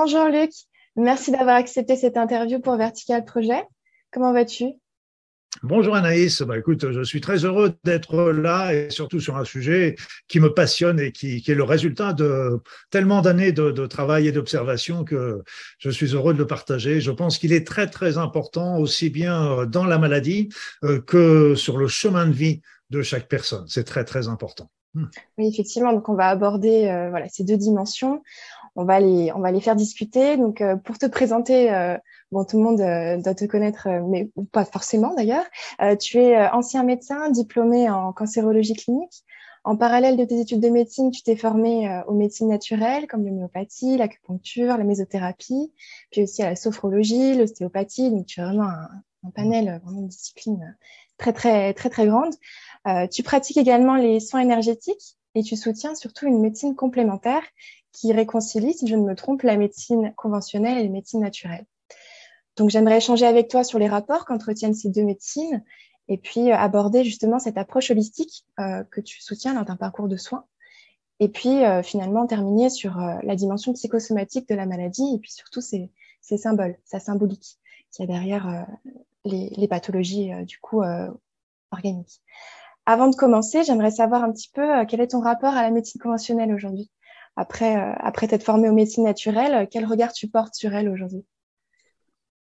Bonjour Luc, merci d'avoir accepté cette interview pour Vertical Projet. Comment vas-tu? Bonjour Anaïs, bah, écoute, je suis très heureux d'être là et surtout sur un sujet qui me passionne et qui, est le résultat de tellement d'années de, travail et d'observation que je suis heureux de le partager. Je pense qu'il est très très important aussi bien dans la maladie euh, que sur le chemin de vie de chaque personne. C'est très très important. Oui, effectivement. Donc, on va aborder euh, voilà, ces deux dimensions. On va les, on va faire discuter. Donc, euh, pour te présenter, euh, bon, tout le monde doit te connaître, mais pas forcément d'ailleurs. tu es ancien médecin diplômé en cancérologie clinique. En parallèle de tes études de médecine, tu t'es formé aux médecines naturelles comme l'homéopathie, l'acupuncture, la mésothérapie, puis aussi à la sophrologie, l'ostéopathie. Donc, tu as vraiment un, un panel, vraiment une discipline très, très, très, très grande. Euh, tu pratiques également les soins énergétiques et tu soutiens surtout une médecine complémentaire qui réconcilie, si je ne me trompe, la médecine conventionnelle et la médecine naturelle. Donc, j'aimerais échanger avec toi sur les rapports qu'entretiennent ces deux médecines et puis euh, aborder justement cette approche holistique euh, que tu soutiens dans ton parcours de soins. Et puis, finalement, terminer sur la dimension psychosomatique de la maladie et puis surtout ses, symboles, sa symbolique qui y a derrière les, les, pathologies du coup organiques. Avant de commencer, j'aimerais savoir un petit peu euh, quel est ton rapport à la médecine conventionnelle aujourd'hui? Après, euh, après t'être formé aux médecines naturelles, quel regard tu portes sur elle aujourd'hui?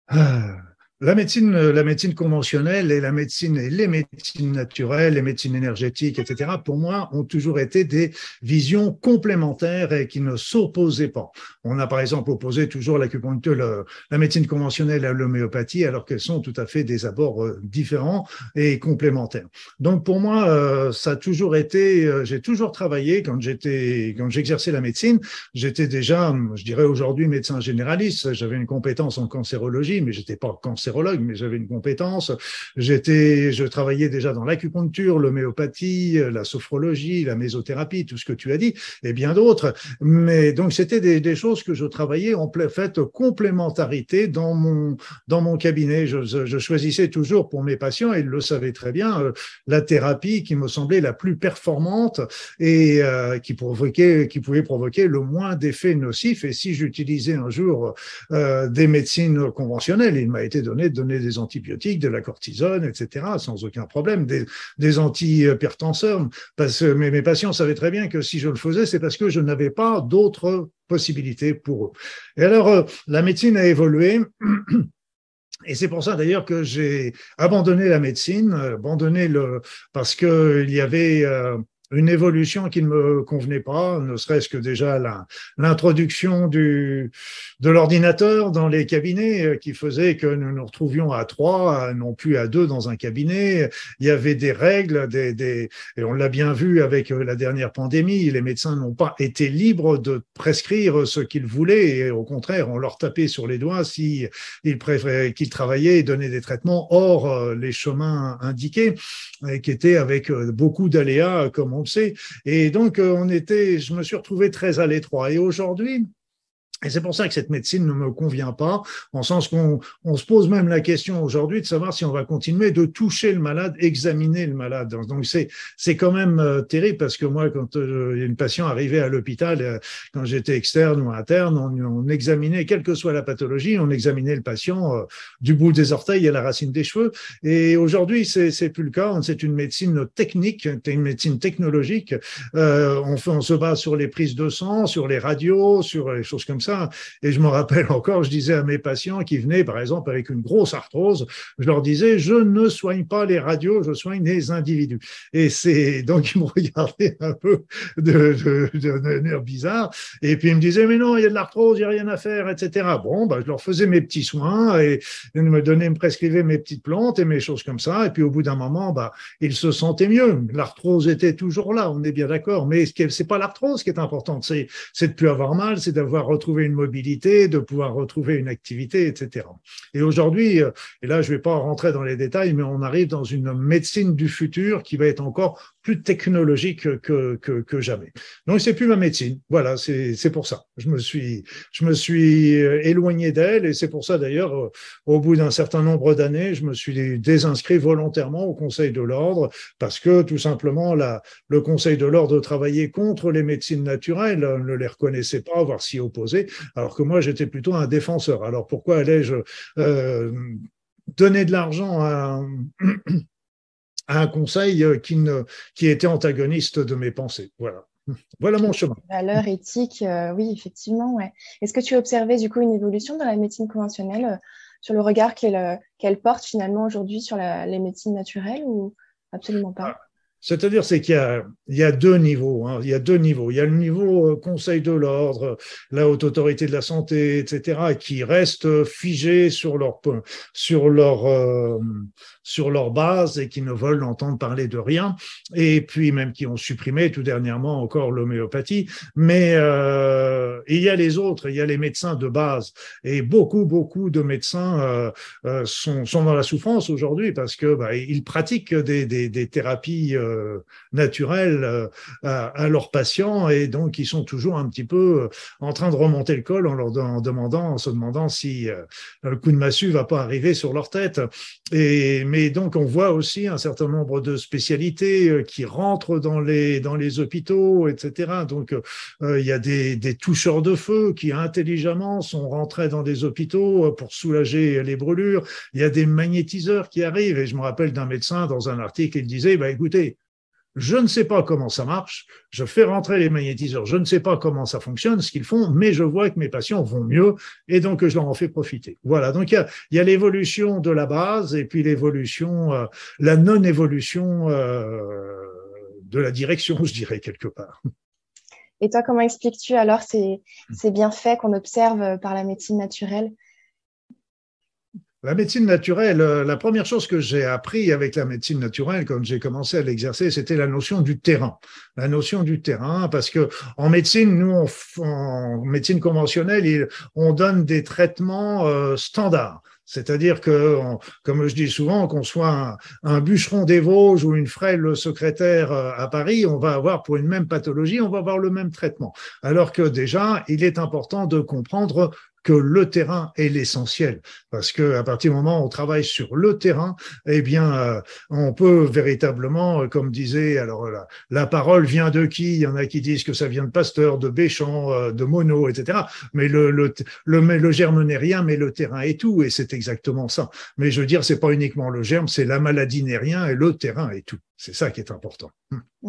Ah, la médecine, euh, la médecine conventionnelle et la médecine et les médecines naturelles, les médecines énergétiques, etc., pour moi, ont toujours été des visions complémentaires et qui ne s'opposaient pas. On a par exemple opposé toujours l'acupuncture, la médecine conventionnelle à l'homéopathie, alors qu'elles sont tout à fait des abords euh, différents et complémentaires. Donc pour moi, euh, ça a toujours été, j'ai toujours travaillé quand j'étais, quand j'exerçais la médecine, j'étais déjà, je dirais aujourd'hui médecin généraliste. J'avais une compétence en cancérologie, mais j'étais pas cancérologue mais j'avais une compétence. J'étais, je travaillais déjà dans l'acupuncture, l'homéopathie, la sophrologie, la mésothérapie, tout ce que tu as dit, et bien d'autres. Mais donc c'était des, choses que je travaillais en fait complémentarité dans mon dans mon cabinet. Je, je, choisissais toujours pour mes patients, et ils le savaient très bien, euh, la thérapie qui me semblait la plus performante et euh, qui provoquait, qui pouvait provoquer le moins d'effets nocifs. Et si j'utilisais un jour euh, des médecines conventionnelles, il m'a été donné de donner des antibiotiques, de la cortisone, etc., sans aucun problème, des, des antihypertenseurs. Parce mes, patients savaient très bien que si je le faisais, c'est parce que je n'avais pas d'autres possibilités pour eux. Et alors, euh, la médecine a évolué. Et c'est pour ça d'ailleurs que j'ai abandonné la médecine, abandonné le parce que il y avait euh, une évolution qui ne me convenait pas, ne serait-ce que déjà l'introduction du de l'ordinateur dans les cabinets euh, qui faisait que nous nous retrouvions à trois, non plus à deux dans un cabinet. Il y avait des règles, des, des et on l'a bien vu avec euh, la dernière pandémie. Les médecins n'ont pas été libres de prescrire ce qu'ils voulaient et au contraire, on leur tapait sur les doigts si ils préféraient qu'ils travaillaient et donnaient des traitements hors euh, les chemins indiqués, et qui étaient avec beaucoup d'aléas comme Et donc, euh, on était, je me suis retrouvé très à l'étroit. Et aujourd'hui, et c'est pour ça que cette médecine ne me convient pas, en sens qu'on on se pose même la question aujourd'hui de savoir si on va continuer de toucher le malade, examiner le malade. Donc c'est c'est quand même euh, terrible parce que moi, quand euh, une patient arrivait à l'hôpital, euh, quand j'étais externe ou interne, on, examinait, quelle que soit la pathologie, on examinait le patient du bout des orteils à la racine des cheveux. Et aujourd'hui, c'est c'est plus le cas. C'est une médecine technique, une médecine technologique. on, fait, on se base sur les prises de sang, sur les radios, sur les choses comme ça et je me rappelle encore, je disais à mes patients qui venaient, par exemple, avec une grosse arthrose, je leur disais, je ne soigne pas les radios, je soigne les individus. Et c'est donc ils me regardaient un peu de, de, bizarre. Et puis ils me disaient, mais non, il y a de l'arthrose, il n'y a rien à faire, etc. Bon, bah, je leur faisais mes petits soins et ils me donnaient, me prescrivaient mes petites plantes et mes choses comme ça. Et puis au bout d'un moment, bah, ils se sentaient mieux. L'arthrose était toujours là, on est bien d'accord. Mais ce c'est pas l'arthrose qui est importante, c'est de plus avoir mal, c'est d'avoir retrouvé une mobilité, de pouvoir retrouver une activité, etc. Et aujourd'hui, euh, et là je ne vais pas rentrer dans les détails, mais on arrive dans une médecine du futur qui va être encore plus technologique que, que, que jamais. Donc c'est plus ma médecine. Voilà, c'est pour ça. Je me suis, je me suis éloigné d'elle et c'est pour ça d'ailleurs, au bout d'un certain nombre d'années, je me suis désinscrit volontairement au Conseil de l'ordre parce que tout simplement le Conseil de l'ordre travaillait contre les médecines naturelles, ne les reconnaissait pas, voire s'y opposait, alors que moi j'étais plutôt un défenseur. Alors pourquoi allais-je euh, donner de l'argent à à un conseil euh, qui, ne, qui était antagoniste de mes pensées. Voilà. Voilà mon chemin. Valeur éthique, euh, oui, effectivement. Ouais. Est-ce que tu as observé du coup une évolution dans la médecine conventionnelle euh, sur le regard qu'elle porte finalement aujourd'hui sur la, les médecines naturelles ou absolument pas? C'est-à-dire, c'est qu'il y y a deux niveaux. Hein. Il y a deux niveaux. Il y a le niveau Conseil de l'ordre, la haute autorité de la santé, etc., qui restent figés sur leur sur leur sur leur base et qui ne veulent entendre parler de rien, et puis même qui ont supprimé tout dernièrement encore l'homéopathie. Mais euh, il y a les autres, il y a les médecins de base, et beaucoup, beaucoup de médecins euh, euh sont, sont dans la souffrance aujourd'hui parce que bah, ils pratiquent des, des, des thérapies euh, naturelles euh, à, à, leurs patients, et donc ils sont toujours un petit peu en train de remonter le col en leur demandant, en se demandant si le coup de massue va pas arriver sur leur tête. Et mais donc, on voit aussi un certain nombre de spécialités euh, qui rentrent dans les, dans les hôpitaux, etc. Donc, euh, il y a des, des toucheurs de feu qui intelligemment sont rentrés dans des hôpitaux euh, pour soulager les brûlures. Il y a des magnétiseurs qui arrivent. Et je me rappelle d'un médecin dans un article, il disait, bah, écoutez, je ne sais pas comment ça marche, je fais rentrer les magnétiseurs, je ne sais pas comment ça fonctionne, ce qu'ils font, mais je vois que mes patients vont mieux et donc je leur en fais profiter. Voilà, donc il y a, l'évolution de la base et puis l'évolution, euh, la non-évolution euh, de la direction, je dirais quelque part. Et toi, comment expliques-tu alors ces, ces bienfaits qu'on observe par la médecine naturelle? La médecine naturelle, euh, la première chose que j'ai appris avec la médecine naturelle quand j'ai commencé à l'exercer, c'était la notion du terrain. La notion du terrain, parce que en médecine, nous, en médecine conventionnelle, on donne des traitements euh, standards. C'est-à-dire que, comme je dis souvent, qu'on soit un, bûcheron des Vosges ou une frêle secrétaire euh, à Paris, on va avoir pour une même pathologie, on va avoir le même traitement. Alors que déjà, il est important de comprendre que le terrain est l'essentiel, parce que à partir du moment où on travaille sur le terrain, eh bien, euh, on peut véritablement, euh, comme disait, alors la, la, parole vient de qui? Il y en a qui disent que ça vient de Pasteur, de Béchamp, euh, de Monod, etc. Mais le, germe n'est rien, mais le terrain est tout, et c'est exactement ça. Mais je veux dire, c'est pas uniquement le germe, c'est la maladie n'est rien et le terrain est tout. C'est ça qui est important. Mmh.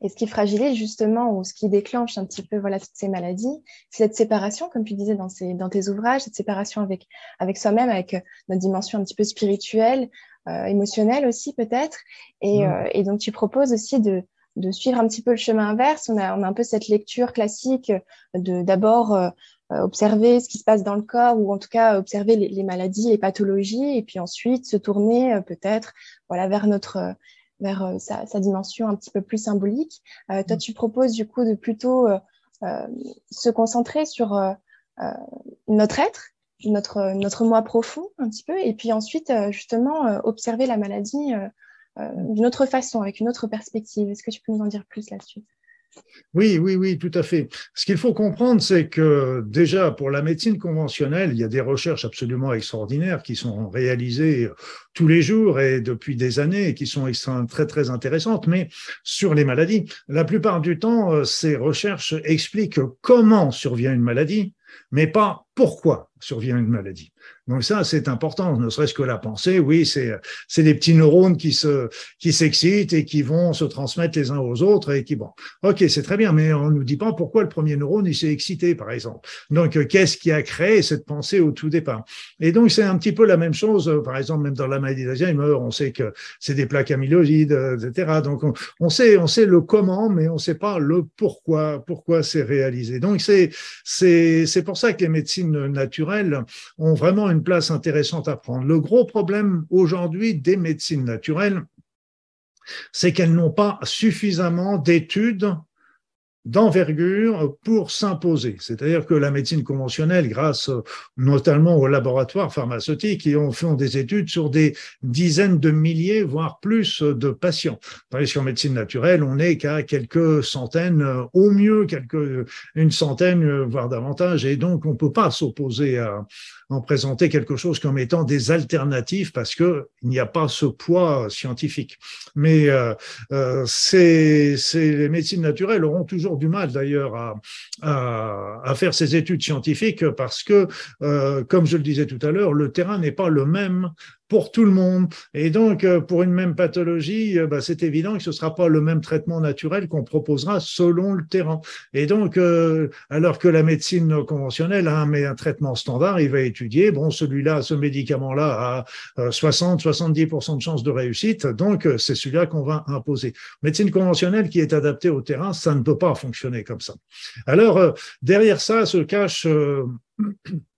Et ce qui fragilise justement ou ce qui déclenche un petit peu voilà toutes ces maladies, c'est cette séparation, comme tu disais dans, ces, dans tes ouvrages, cette séparation avec avec soi-même, avec euh, notre dimension un petit peu spirituelle, euh, émotionnelle aussi peut-être. Et, mmh. euh, et, donc tu proposes aussi de de suivre un petit peu le chemin inverse. On a, on a un peu cette lecture classique de d'abord euh, observer ce qui se passe dans le corps ou en tout cas observer les, les maladies, les pathologies, et puis ensuite se tourner peut-être voilà vers notre vers euh, sa, sa, dimension un petit peu plus symbolique. Euh, toi, mm. tu proposes du coup de plutôt euh, se concentrer sur notre être, notre, notre moi profond un petit peu, et puis ensuite justement observer la maladie d'une autre façon, avec une autre perspective. Est-ce que tu peux nous en dire plus là-dessus? Oui, oui, oui, tout à fait. Ce qu'il faut comprendre, c'est que déjà pour la médecine conventionnelle, il y a des recherches absolument extraordinaires qui sont réalisées tous les jours et depuis des années et qui sont très, très intéressantes. Mais sur les maladies, la plupart du temps, euh, ces recherches expliquent comment survient une maladie, mais pas pourquoi survient une maladie. Donc ça, c'est important, ne serait-ce que la pensée. Oui, c'est c'est des petits neurones qui se qui s'excitent et qui vont se transmettre les uns aux autres et qui bon, ok, c'est très bien, mais on nous dit pas pourquoi le premier neurone il s'est excité, par exemple. Donc qu'est-ce qui a créé cette pensée au tout départ? Et donc c'est un petit peu la même chose. Par exemple, même dans la maladie d'Alzheimer, on sait que c'est des plaques amyloïdes, etc. Donc on, on, sait on sait le comment, mais on sait pas le pourquoi pourquoi c'est réalisé. Donc c'est c'est c'est pour ça que les médecines naturelles ont vraiment une place intéressante à prendre. Le gros problème aujourd'hui des médecines naturelles, c'est qu'elles n'ont pas suffisamment d'études d'envergure pour s'imposer. C'est-à-dire que la médecine conventionnelle, grâce notamment aux laboratoires pharmaceutiques, qui ont fait des études sur des dizaines de milliers, voire plus de patients. Tandis qu'en médecine naturelle, on n'est qu'à quelques centaines, au mieux quelques, une centaine, voire davantage, et donc on ne peut pas s'opposer à, en présenter quelque chose comme étant des alternatives parce que il n'y a pas ce poids scientifique. Mais euh, euh, les médecines naturelles auront toujours du mal d'ailleurs à, à, faire ces études scientifiques parce que, euh, comme je le disais tout à l'heure, le terrain n'est pas le même pour tout le monde. Et donc, euh, pour une même pathologie, euh, bah, c'est évident que ce ne sera pas le même traitement naturel qu'on proposera selon le terrain. Et donc, alors que la médecine conventionnelle a un, un traitement standard, il va bon, celui-là, ce médicament-là a 60-70% de chances de réussite, donc c'est celui-là qu'on va imposer. Médecine conventionnelle qui est adaptée au terrain, ça ne peut pas fonctionner comme ça. Alors, derrière ça se cache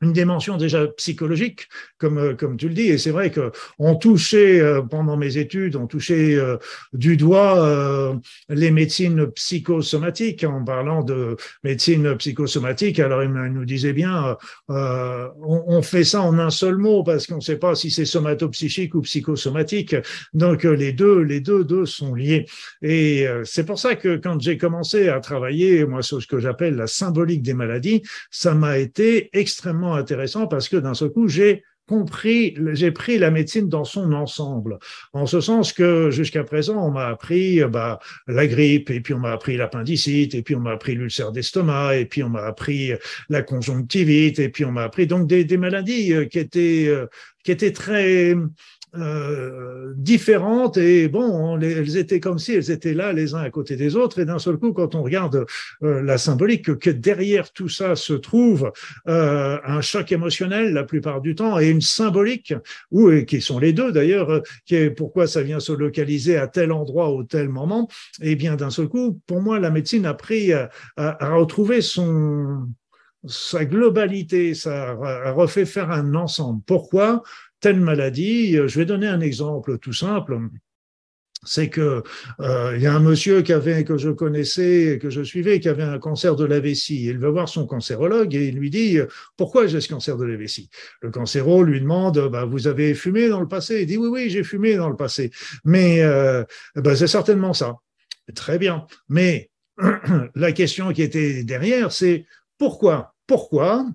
une dimension déjà psychologique, comme, euh, comme tu le dis. Et c'est vrai qu'on touchait, euh, pendant mes études, on touchait euh, du doigt les médecines psychosomatiques en parlant de médecine psychosomatique. Alors, il nous disait bien, on, on, fait ça en un seul mot parce qu'on ne sait pas si c'est somatopsychique ou psychosomatique. Donc, les deux, les deux, deux sont liés. Et c'est pour ça que quand j'ai commencé à travailler, moi, sur ce que j'appelle la symbolique des maladies, ça m'a été extrêmement intéressant parce que d'un seul coup, j'ai compris, j'ai pris la médecine dans son ensemble, en ce sens que jusqu'à présent, on m'a appris bah, la grippe, et puis on m'a appris l'appendicite, et puis on m'a appris l'ulcère d'estomac, et puis on m'a appris la conjonctivite, et puis on m'a appris donc des, des maladies euh, qui étaient, euh, qui étaient très euh, différentes et bon, elles étaient comme si elles étaient là les uns à côté des autres et d'un seul coup, quand on regarde euh, la symbolique, que, derrière tout ça se trouve euh, un choc émotionnel la plupart du temps et une symbolique, ou qui sont les deux d'ailleurs, qui est pourquoi ça vient se localiser à tel endroit au tel moment, et eh bien d'un seul coup, pour moi, la médecine a pris à, à retrouver son sa globalité, ça a refait faire un ensemble. Pourquoi? Telle maladie. Euh, je vais donner un exemple tout simple. C'est que euh, il y a un monsieur qui avait que je connaissais, que je suivais, qui avait un cancer de la vessie. Il va voir son cancérologue et il lui dit pourquoi j'ai ce cancer de la vessie? Le cancéro lui demande bah, vous avez fumé dans le passé? Il dit oui oui j'ai fumé dans le passé, mais euh, bah, c'est certainement ça. Très bien, mais la question qui était derrière c'est pourquoi? Pourquoi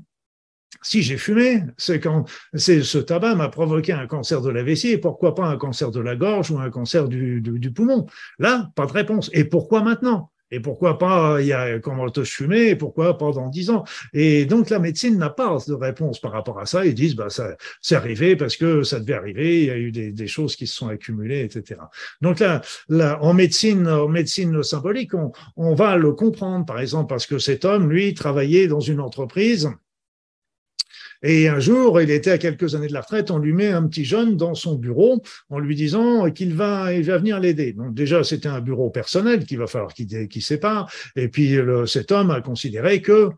si j'ai fumé, c'est quand ce tabac m'a provoqué un cancer de la vessie et pourquoi pas un cancer de la gorge ou un cancer du, poumon? Là, pas de réponse. Et pourquoi maintenant? Et pourquoi pas il y a comment je fumais et pourquoi pas dans dix ans? Et donc la médecine n'a pas de réponse par rapport à ça. Ils disent bah ça c'est arrivé parce que ça devait arriver. Il y a eu des, choses qui se sont accumulées, etc. Donc là, en médecine, en médecine symbolique, on va le comprendre. Par exemple parce que cet homme, lui, travaillait dans une entreprise et un jour, il était à quelques années de la retraite, on lui met un petit jeune dans son bureau en lui disant qu'il va, il va venir l'aider. Donc déjà, c'était un bureau personnel qu'il va falloir qu'il sépare. Et puis cet homme a considéré que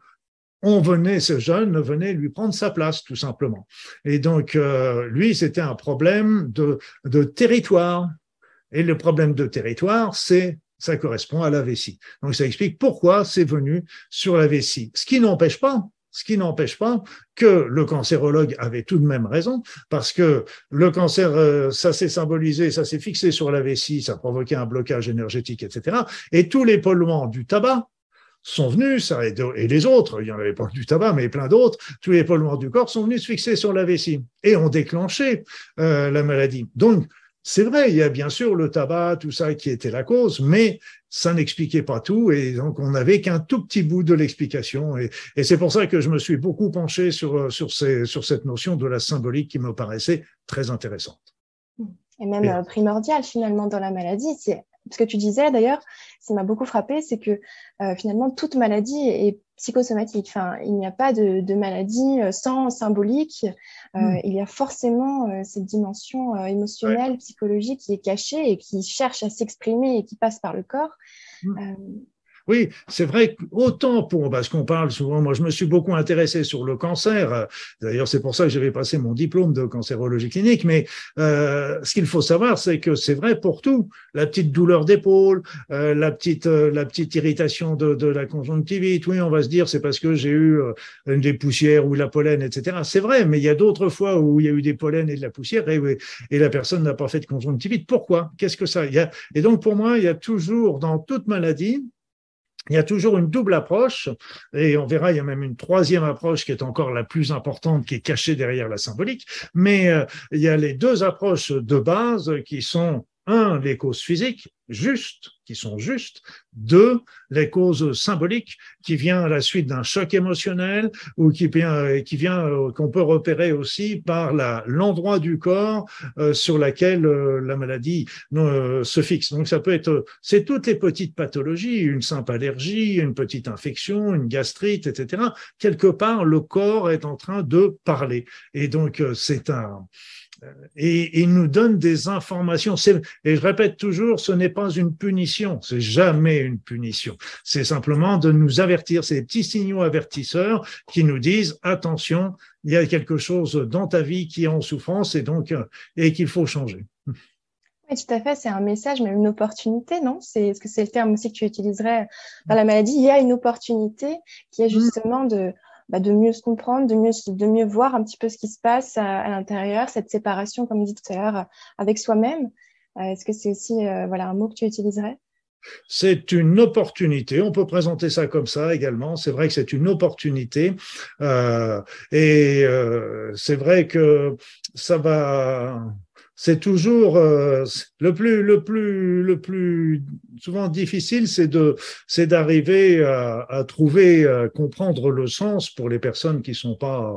on venait, ce jeune venait lui prendre sa place, tout simplement. Et donc, euh, lui, c'était un problème de, de territoire. Et le problème de territoire, c'est ça correspond à la vessie. Donc, ça explique pourquoi c'est venu sur la vessie. Ce qui n'empêche pas ce qui n'empêche pas que le cancérologue avait tout de même raison, parce que le cancer, euh, ça s'est symbolisé, ça s'est fixé sur la vessie, ça provoquait un blocage énergétique, etc. Et tous les polluants du tabac sont venus, ça, et les autres, il n'y en avait pas du tabac, mais plein d'autres, tous les polluants du corps sont venus se fixer sur la vessie et ont déclenché euh, la maladie. Donc, c'est vrai, il y a bien sûr le tabac, tout ça qui était la cause, mais ça n'expliquait pas tout et donc on n'avait qu'un tout petit bout de l'explication. Et, c'est pour ça que je me suis beaucoup penché sur, sur, sur cette notion de la symbolique qui me paraissait très intéressante. Et même euh, primordial finalement dans la maladie. C'est ce que tu disais d'ailleurs, qui m'a beaucoup frappé, c'est que euh, finalement toute maladie est psychosomatique. Enfin, il n'y a pas de, maladie euh, sans symbolique. Hmm. Il y a forcément cette dimension émotionnelle, psychologique qui est cachée et qui cherche à s'exprimer et qui passe par le corps. Hmm. Oui, c'est vrai autant pour parce qu'on parle souvent. Moi, je me suis beaucoup intéressé sur le cancer. D'ailleurs, c'est pour ça que j'avais passé mon diplôme de cancérologie clinique. Mais euh, ce qu'il faut savoir, c'est que c'est vrai pour tout. La petite douleur d'épaule, euh, la petite euh, la petite irritation de, de, la conjonctivite. Oui, on va se dire c'est parce que j'ai eu euh, des poussières ou la pollen, etc. C'est vrai, mais il y a d'autres fois où il y a eu des pollens et de la poussière et, et la personne n'a pas fait de conjonctivite. Pourquoi? Qu'est-ce que ça? Il y a, Et donc pour moi, il y a toujours dans toute maladie il y a toujours une double approche, et on verra, il y a même une troisième approche qui est encore la plus importante, qui est cachée derrière la symbolique, mais euh, il y a les deux approches de base qui sont un, les causes physiques justes, qui sont justes, deux, les causes symboliques qui viennent à la suite d'un choc émotionnel ou qui vient, qui vient euh, qu'on peut repérer aussi par la, l'endroit du corps euh, sur laquelle euh, la maladie se fixe. Donc ça peut être, c'est toutes les petites pathologies, une simple allergie, une petite infection, une gastrite, etc. Quelque part, le corps est en train de parler. Et donc c'est un, et il nous donne des informations. Et je répète toujours, ce n'est pas une punition, c'est jamais une punition. C'est simplement de nous avertir, ces petits signaux avertisseurs qui nous disent attention, il y a quelque chose dans ta vie qui est en souffrance et donc et qu'il faut changer. Oui, tout à fait. C'est un message, même une opportunité, non? C'est ce que c'est le terme aussi que tu utiliserais dans la maladie? Il y a une opportunité qui est mmh. justement de bah, de mieux se comprendre, de mieux, de mieux voir un petit peu ce qui se passe à, l'intérieur, cette séparation, comme dit tout à l'heure, avec soi-même. Euh, est-ce que c'est aussi euh, voilà, un mot que tu utiliserais? C'est une opportunité. On peut présenter ça comme ça également. C'est vrai que c'est une opportunité. Euh, et euh, c'est vrai que ça va c'est toujours euh, le plus le plus le plus souvent difficile c'est de c'est d'arriver à, à, trouver à comprendre le sens pour les personnes qui sont pas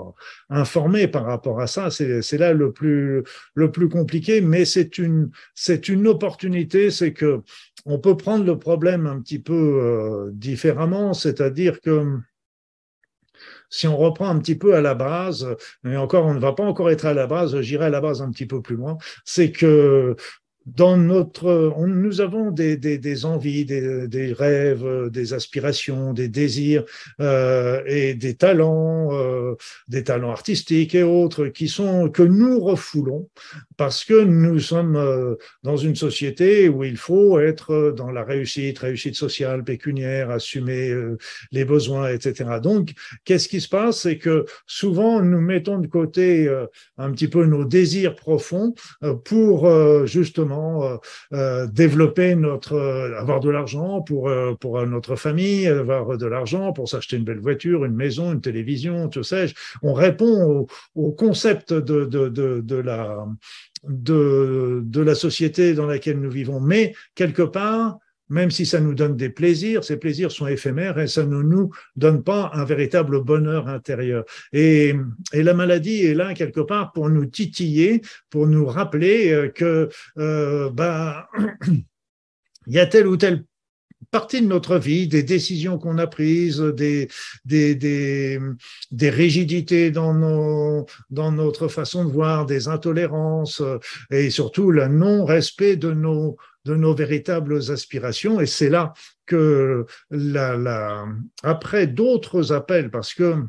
informées par rapport à ça. C'est c'est là le plus le plus compliqué mais c'est une c'est une opportunité c'est que on peut prendre le problème un petit peu euh, différemment. C'est-à-dire que si on reprend un petit peu à la base, mais encore, on ne va pas encore être à la base, j'irai à la base un petit peu plus loin, c'est que dans notre, nous avons des, des, des envies, des, des, rêves, des aspirations, des désirs euh, et des talents, euh, des talents artistiques et autres qui sont que nous refoulons parce que nous sommes euh, dans une société où il faut être dans la réussite, réussite sociale, pécuniaire, assumer euh, les besoins, etc. Donc, qu'est-ce qui se passe, c'est que souvent nous mettons de côté euh, un petit peu nos désirs profonds pour justement euh, euh, développer notre, euh, avoir de l'argent pour pour notre famille, avoir de l'argent pour s'acheter une belle voiture, une maison, une télévision, tout sais-je. On répond au, concept de, de, de la de, de la société dans laquelle nous vivons, mais quelque part, même si ça nous donne des plaisirs, ces plaisirs sont éphémères et ça ne nous donne pas un véritable bonheur intérieur. Et, la maladie est là quelque part pour nous titiller, pour nous rappeler euh, que euh, bah, il y a telle ou telle partie de notre vie, des décisions qu'on a prises, des, des, des, des, rigidités dans, nos, dans notre façon de voir, des intolérances et surtout le non-respect de nos, de nos véritables aspirations. Et c'est là que, la, la, après d'autres appels, parce que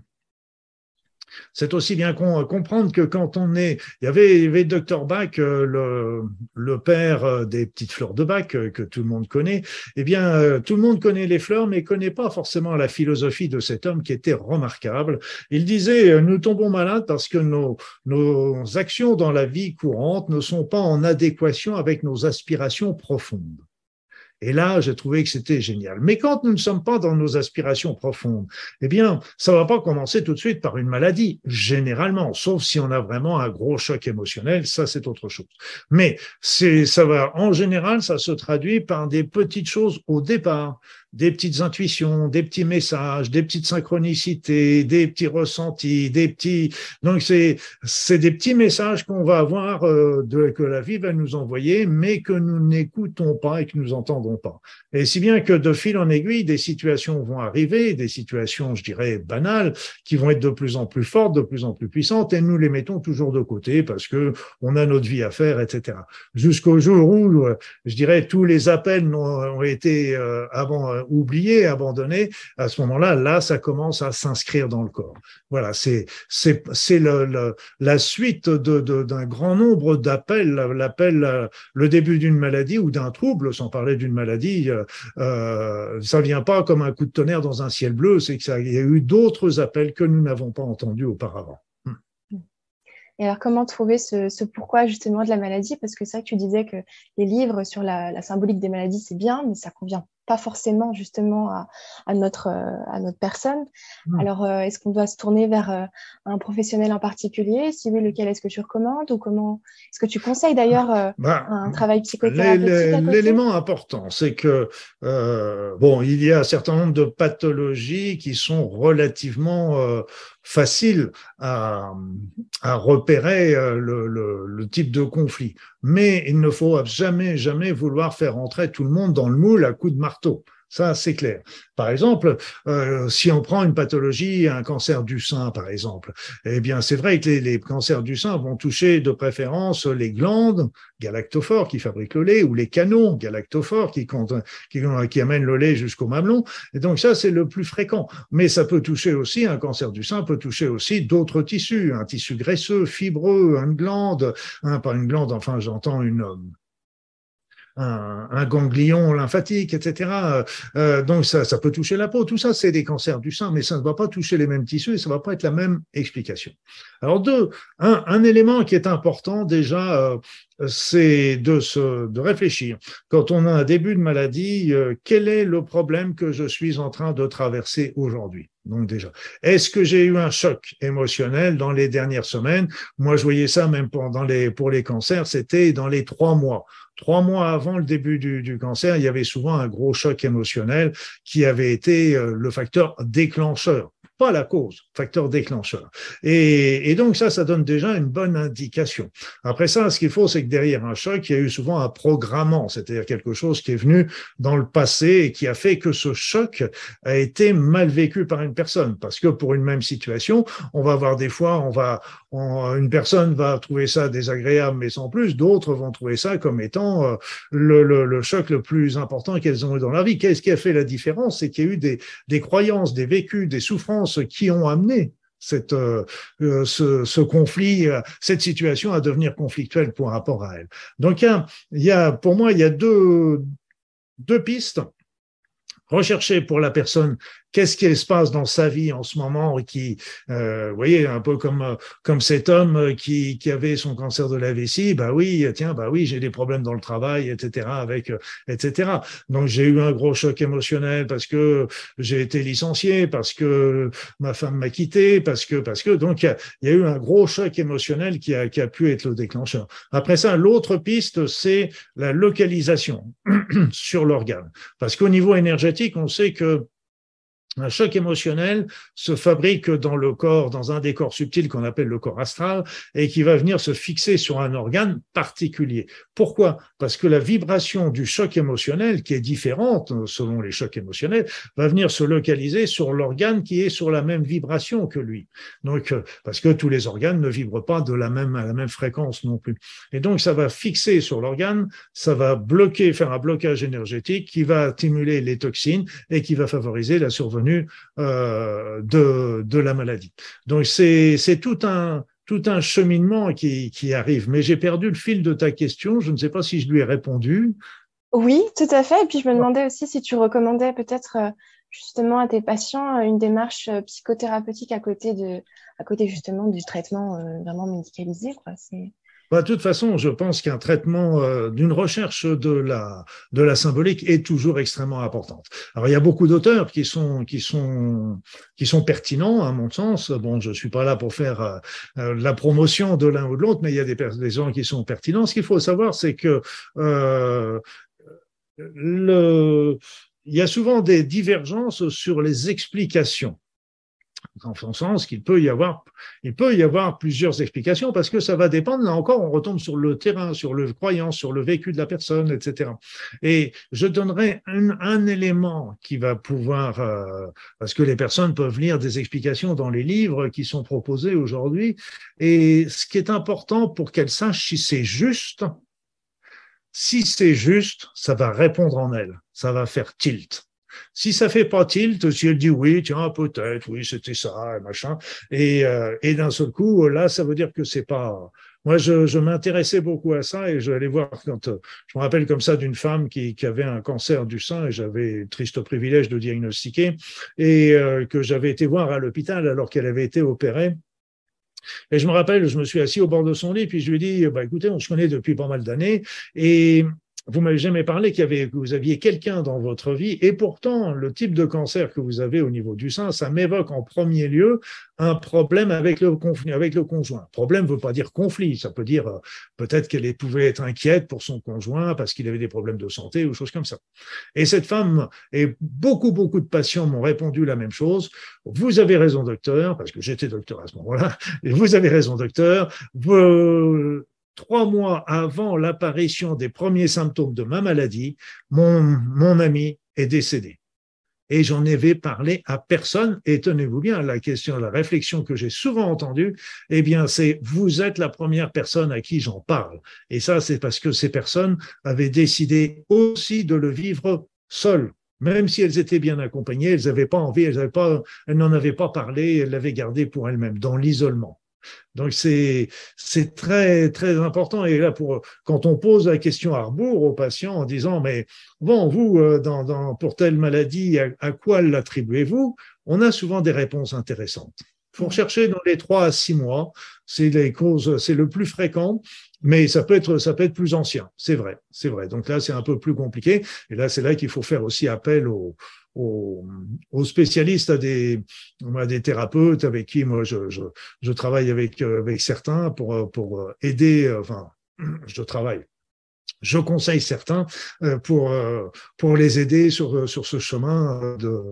c'est aussi bien comprendre que quand on est, il y avait, il Dr Bach, euh, le, père euh, des petites fleurs de Bach euh, que tout le monde connaît. Eh bien, tout le monde connaît les fleurs, mais connaît pas forcément la philosophie de cet homme qui était remarquable. Il disait nous tombons malades parce que nos actions dans la vie courante ne sont pas en adéquation avec nos aspirations profondes. Et là, j'ai trouvé que c'était génial. Mais quand nous ne sommes pas dans nos aspirations profondes, eh bien, ça va pas commencer tout de suite par une maladie, généralement, sauf si on a vraiment un gros choc émotionnel, ça c'est autre chose. Mais c'est, ça va, en général, ça se traduit par des petites choses au départ des petites intuitions, des petits messages, des petites synchronicités, des petits ressentis, des petits. Donc c'est c'est des petits messages qu'on va avoir euh, de, que la vie va nous envoyer, mais que nous n'écoutons pas et que nous entendons pas. Et si bien que de fil en aiguille, des situations vont arriver, des situations, je dirais banales, qui vont être de plus en plus fortes, de plus en plus puissantes, et nous les mettons toujours de côté parce que on a notre vie à faire, etc. Jusqu'au jour où, je dirais, tous les appels ont, été euh, avant oublié, abandonné, à ce moment-là, là, ça commence à s'inscrire dans le corps. Voilà, c'est c'est c'est le, la suite de d'un grand nombre d'appels, l'appel, le début d'une maladie ou d'un trouble, sans parler d'une maladie. Euh, ça vient pas comme un coup de tonnerre dans un ciel bleu, c'est que ça, il y a eu d'autres appels que nous n'avons pas entendus auparavant. Et alors, comment trouver ce, ce, pourquoi justement de la maladie? Parce que ça, tu disais que les livres sur la, la symbolique des maladies, c'est bien, mais ça convient pas forcément justement à, à notre, euh, à notre personne. Hmm. Alors, euh, est-ce qu'on doit se tourner vers euh, un professionnel en particulier? Si oui, lequel est-ce que tu recommandes? Ou comment Est-ce que tu conseilles d'ailleurs bah, un travail psychothérapeutique L'élément important, c'est que bon, il y a un certain nombre de pathologies qui sont relativement facile à, à repérer euh, le, le, le, type de conflit. Mais il ne faut jamais, jamais vouloir faire entrer tout le monde dans le moule à coups de marteau. Ça, c'est clair. Par exemple, euh, si on prend une pathologie, un cancer du sein, par exemple, eh bien, c'est vrai que les, les, cancers du sein vont toucher de préférence les glandes galactophores qui fabriquent le lait ou les canaux galactophores qui, qui, qui amènent le lait jusqu'au mamelon. Et donc, ça, c'est le plus fréquent. Mais ça peut toucher aussi, un cancer du sein peut toucher aussi d'autres tissus, un tissu graisseux, fibreux, une glande, hein, pas une glande, enfin, j'entends une un, ganglion lymphatique, etc. Euh, donc ça, ça peut toucher la peau. Tout ça, c'est des cancers du sein, mais ça ne va pas toucher les mêmes tissus et ça ne va pas être la même explication. Alors deux, un, un élément qui est important déjà, euh, c'est de se de réfléchir. Quand on a un début de maladie, euh, quel est le problème que je suis en train de traverser aujourd'hui? Donc déjà, est-ce que j'ai eu un choc émotionnel dans les dernières semaines? Moi, je voyais ça même pendant les, pour les cancers, c'était dans les trois mois. Trois mois avant le début du, du, cancer, il y avait souvent un gros choc émotionnel qui avait été euh, le facteur déclencheur pas la cause, facteur déclencheur. Et, et, donc ça, ça donne déjà une bonne indication. Après ça, ce qu'il faut, c'est que derrière un choc, il y a eu souvent un programmant, c'est-à-dire quelque chose qui est venu dans le passé et qui a fait que ce choc a été mal vécu par une personne. Parce que pour une même situation, on va avoir des fois, on va, une personne va trouver ça désagréable, mais sans plus, d'autres vont trouver ça comme étant euh, le, le, le choc le plus important qu'elles ont eu dans leur vie. Qu'est-ce qui a fait la différence? C'est qu'il y a eu des, des croyances, des vécus, des souffrances qui ont amené cette, euh, euh, ce, ce, conflit, euh, cette situation à devenir conflictuelle pour rapport à elle. Donc, il y a, il y a pour moi, il y a deux, deux pistes. Rechercher pour la personne qu'est-ce qui se passe dans sa vie en ce moment qui, euh, vous voyez, un peu comme comme cet homme qui, qui avait son cancer de la vessie, bah oui, tiens, bah oui, j'ai des problèmes dans le travail, etc. Avec, etc. Donc j'ai eu un gros choc émotionnel parce que j'ai été licencié, parce que ma femme m'a quitté, parce que parce que donc il y, y, a eu un gros choc émotionnel qui a qui a pu être le déclencheur. Après ça, l'autre piste, c'est la localisation sur l'organe, parce qu'au niveau énergétique, on sait que un choc émotionnel se fabrique dans le corps, dans un des corps subtils qu'on appelle le corps astral, et qui va venir se fixer sur un organe particulier. Pourquoi? Parce que la vibration du choc émotionnel, qui est différente selon les chocs émotionnels, va venir se localiser sur l'organe qui est sur la même vibration que lui. Donc, parce que tous les organes ne vibrent pas de la même à la même fréquence non plus. Et donc, ça va fixer sur l'organe, ça va bloquer, faire un blocage énergétique qui va stimuler les toxines et qui va favoriser la survenue euh, de, de la maladie. Donc c'est tout un, tout un cheminement qui, qui arrive. Mais j'ai perdu le fil de ta question. Je ne sais pas si je lui ai répondu. Oui, tout à fait. Et puis je me demandais aussi si tu recommandais peut-être euh, justement à tes patients euh, une démarche psychothérapeutique à côté de, à côté justement du traitement vraiment médicalisé. Quoi. C'est bah, de toute façon, je pense qu'un traitement euh, d'une recherche de la, de la symbolique est toujours extrêmement importante. Alors, il y a beaucoup d'auteurs qui sont, qui, sont, qui sont pertinents, à mon sens. Bon, je suis pas là pour faire euh, euh, la promotion de l'un ou de l'autre, mais il y a des, des gens qui sont pertinents. Ce qu'il faut savoir, c'est que euh, le, il y a souvent des divergences sur les explications en son sens qu'il peut y avoir, il peut y avoir plusieurs explications parce que ça va dépendre. Là encore, on retombe sur le terrain, sur le croyance, sur le vécu de la personne, etc. Et je donnerai un, élément qui va pouvoir, euh, parce que les personnes peuvent lire des explications dans les livres qui sont proposés aujourd'hui. Et ce qui est important pour qu'elles sachent si c'est juste, si c'est juste, ça va répondre en elle, ça va faire tilt. Si ça fait pas tilt, si elle dit oui, tiens, peut-être, oui, c'était ça, machin, et, euh, et d'un seul coup, là, ça veut dire que c'est pas. Moi, je, m'intéressais beaucoup à ça et je allais voir quand je me rappelle comme ça d'une femme qui, qui, avait un cancer du sein et j'avais triste privilège de diagnostiquer et euh, que j'avais été voir à l'hôpital alors qu'elle avait été opérée. Et je me rappelle, je me suis assis au bord de son lit, puis je lui ai dit, bah, écoutez, on se connaît depuis pas mal d'années, et vous m'avez jamais parlé qu'il y avait, que vous aviez quelqu'un dans votre vie, et pourtant, le type de cancer que vous avez au niveau du sein, ça m'évoque en premier lieu un problème avec le, avec le conjoint. Problème ne veut pas dire conflit, ça peut dire euh, peut-être qu'elle pouvait être inquiète pour son conjoint parce qu'il avait des problèmes de santé ou choses comme ça. Et cette femme et beaucoup, beaucoup de patients m'ont répondu la même chose. Vous avez raison, docteur, parce que j'étais docteur à ce moment-là. Vous avez raison, docteur. Trois mois avant l'apparition des premiers symptômes de ma maladie, mon, ami est décédé. Et j'en avais parlé à personne. Et tenez-vous bien, la question, la réflexion que j'ai souvent entendue, eh bien, c'est vous êtes la première personne à qui j'en parle. Et ça, c'est parce que ces personnes avaient décidé aussi de le vivre seules. Même si elles étaient bien accompagnées, elles n'avaient pas envie, elles n'en avaient pas parlé, elles l'avaient gardé pour elles-mêmes, dans l'isolement. Donc c'est c'est très très important. Et là pour quand on pose la question à rebours aux patients en disant mais bon vous euh, dans, dans pour telle maladie à, à quoi l'attribuez-vous? On a souvent des réponses intéressantes. Il faut rechercher dans les trois à six mois, c'est les causes, c'est le plus fréquent, mais ça peut être ça peut être plus ancien, c'est vrai, c'est vrai. Donc là c'est un peu plus compliqué. Et là c'est là qu'il faut faire aussi appel aux aux, spécialistes, à des, à des thérapeutes avec qui moi je, je, je travaille avec, euh, avec certains pour, pour aider, euh, enfin, je travaille. Je conseille certains euh, pour, pour les aider sur, sur ce chemin de,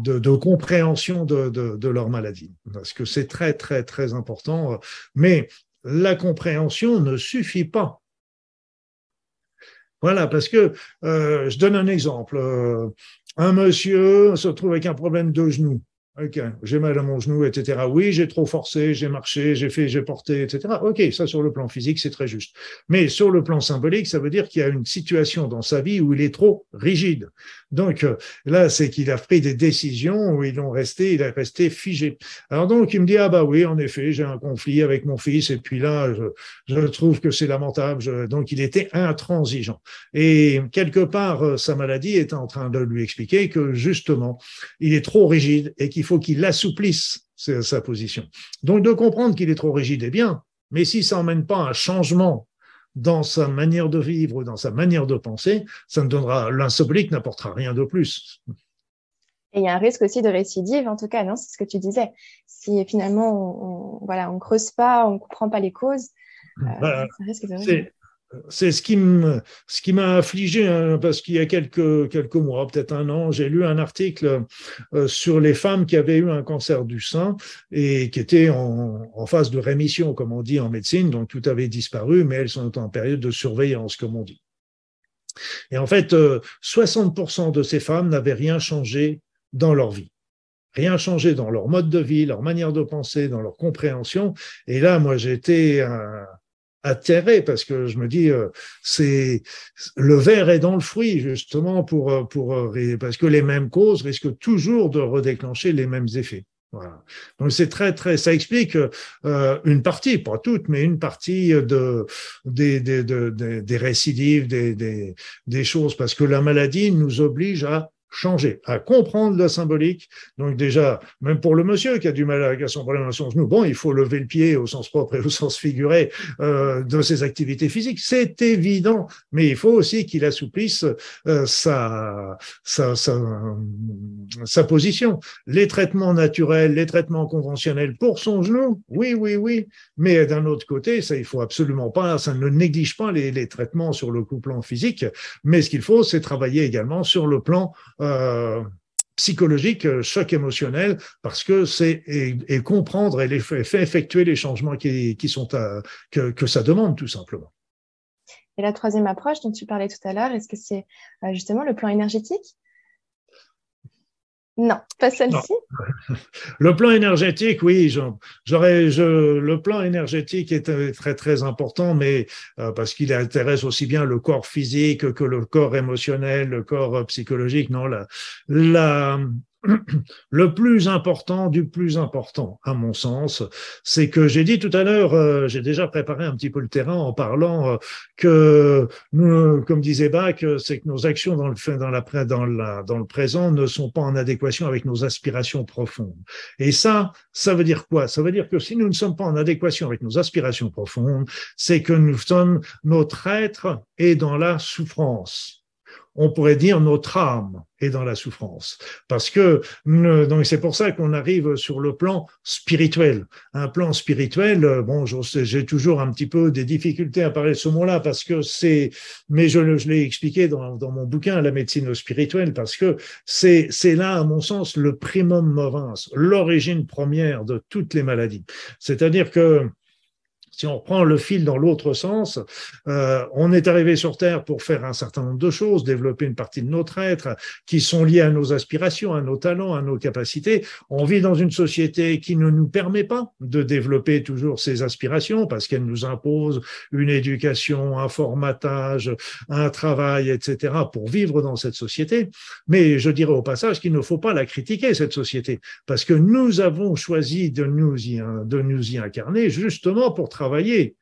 de, de compréhension de, de, de, leur maladie. Parce que c'est très, très, très important. Mais la compréhension ne suffit pas. Voilà, parce que euh, je donne un exemple. Un monsieur se retrouve avec un problème de genou. Ok, j'ai mal à mon genou, etc. Oui, j'ai trop forcé, j'ai marché, j'ai fait, j'ai porté, etc. Ok, ça sur le plan physique, c'est très juste. Mais sur le plan symbolique, ça veut dire qu'il y a une situation dans sa vie où il est trop rigide. Donc euh, là, c'est qu'il a pris des décisions où ils ont resté, il est resté figé. Alors donc, il me dit ah bah oui, en effet, j'ai un conflit avec mon fils et puis là, je, trouve que c'est lamentable. donc il était intransigeant. Et quelque part, euh, sa maladie est en train de lui expliquer que justement, il est trop rigide et qu'il faut qu'il assouplisse sa position. Donc de comprendre qu'il est trop rigide est bien, mais si ça n'emmène pas un changement dans sa manière de vivre ou dans sa manière de penser, ça ne donnera, l'insoblique n'apportera rien de plus. Et il y a un risque aussi de récidive, en tout cas, non C'est ce que tu disais. Si finalement, on, voilà, on creuse pas, on comprend pas les causes, euh, bah, ça risque de c'est ce qui m'a affligé hein, parce qu'il y a quelques quelques mois, peut-être un an, j'ai lu un article euh, sur les femmes qui avaient eu un cancer du sein et qui étaient en, en, phase de rémission, comme on dit en médecine, donc tout avait disparu, mais elles sont en période de surveillance, comme on dit. Et en fait, 60% euh, de ces femmes n'avaient rien changé dans leur vie rien changé dans leur mode de vie, leur manière de penser, dans leur compréhension. Et là, moi, j'étais un, atterré parce que je me dis euh, c'est le verre est dans le fruit justement pour euh, pour euh, parce que les mêmes causes risquent toujours de redéclencher les mêmes effets. Voilà. Donc c'est très très ça explique une partie, pas toute, mais une partie de des des, des récidives, des, des des choses parce que la maladie nous oblige à changer, à comprendre la symbolique. Donc déjà, même pour le monsieur qui a du mal avec son problème à son genou, bon, il faut lever le pied au sens propre et au sens figuré euh, de ses activités physiques, c'est évident, mais il faut aussi qu'il assouplisse euh, sa, sa, sa, sa position. Les traitements naturels, les traitements conventionnels pour son genou, oui, oui, oui, mais d'un autre côté, ça, il faut absolument pas, ça ne néglige pas les, les traitements sur le plan physique, mais ce qu'il faut, c'est travailler également sur le plan euh, psychologique, euh, choc émotionnel, parce que c'est et, comprendre et les, fait effectuer les changements qui, qui sont à, que, que ça demande tout simplement. Et la troisième approche dont tu parlais tout à l'heure, est-ce que c'est euh, justement le plan énergétique? Non, pas celle-ci. Le plan énergétique, oui, j'aurais, je, le plan énergétique est très très important, mais euh, parce qu'il intéresse aussi bien le corps physique que le corps émotionnel, le corps psychologique. Non, la, la, le plus important du plus important, à mon sens, c'est que j'ai dit tout à l'heure, euh, j'ai déjà préparé un petit peu le terrain en parlant euh, que, comme disait Bach, c'est que nos actions dans le, dans, la, dans, dans le présent ne sont pas en adéquation avec nos aspirations profondes. Et ça, ça veut dire quoi? Ça veut dire que si nous ne sommes pas en adéquation avec nos aspirations profondes, c'est que nous sommes, notre être est dans la souffrance on pourrait dire notre âme est dans la souffrance. Parce que donc c'est pour ça qu'on arrive sur le plan spirituel. Un plan spirituel, euh, bon, j'ai toujours un petit peu des difficultés à parler de ce mot-là parce que c'est, mais je, l'ai expliqué dans, dans, mon bouquin La médecine spirituelle parce que c'est c'est là, à mon sens, le primum movens, l'origine première de toutes les maladies. C'est-à-dire que si on reprend le fil dans l'autre sens, euh, on est arrivé sur Terre pour faire un certain nombre de choses, développer une partie de notre être qui sont liées à nos aspirations, à nos talents, à nos capacités. On vit dans une société qui ne nous permet pas de développer toujours ces aspirations parce qu'elle nous impose une éducation, un formatage, un travail, etc. pour vivre dans cette société. Mais je dirais au passage qu'il ne faut pas la critiquer, cette société, parce que nous avons choisi de nous y, de nous y incarner justement pour travailler travailler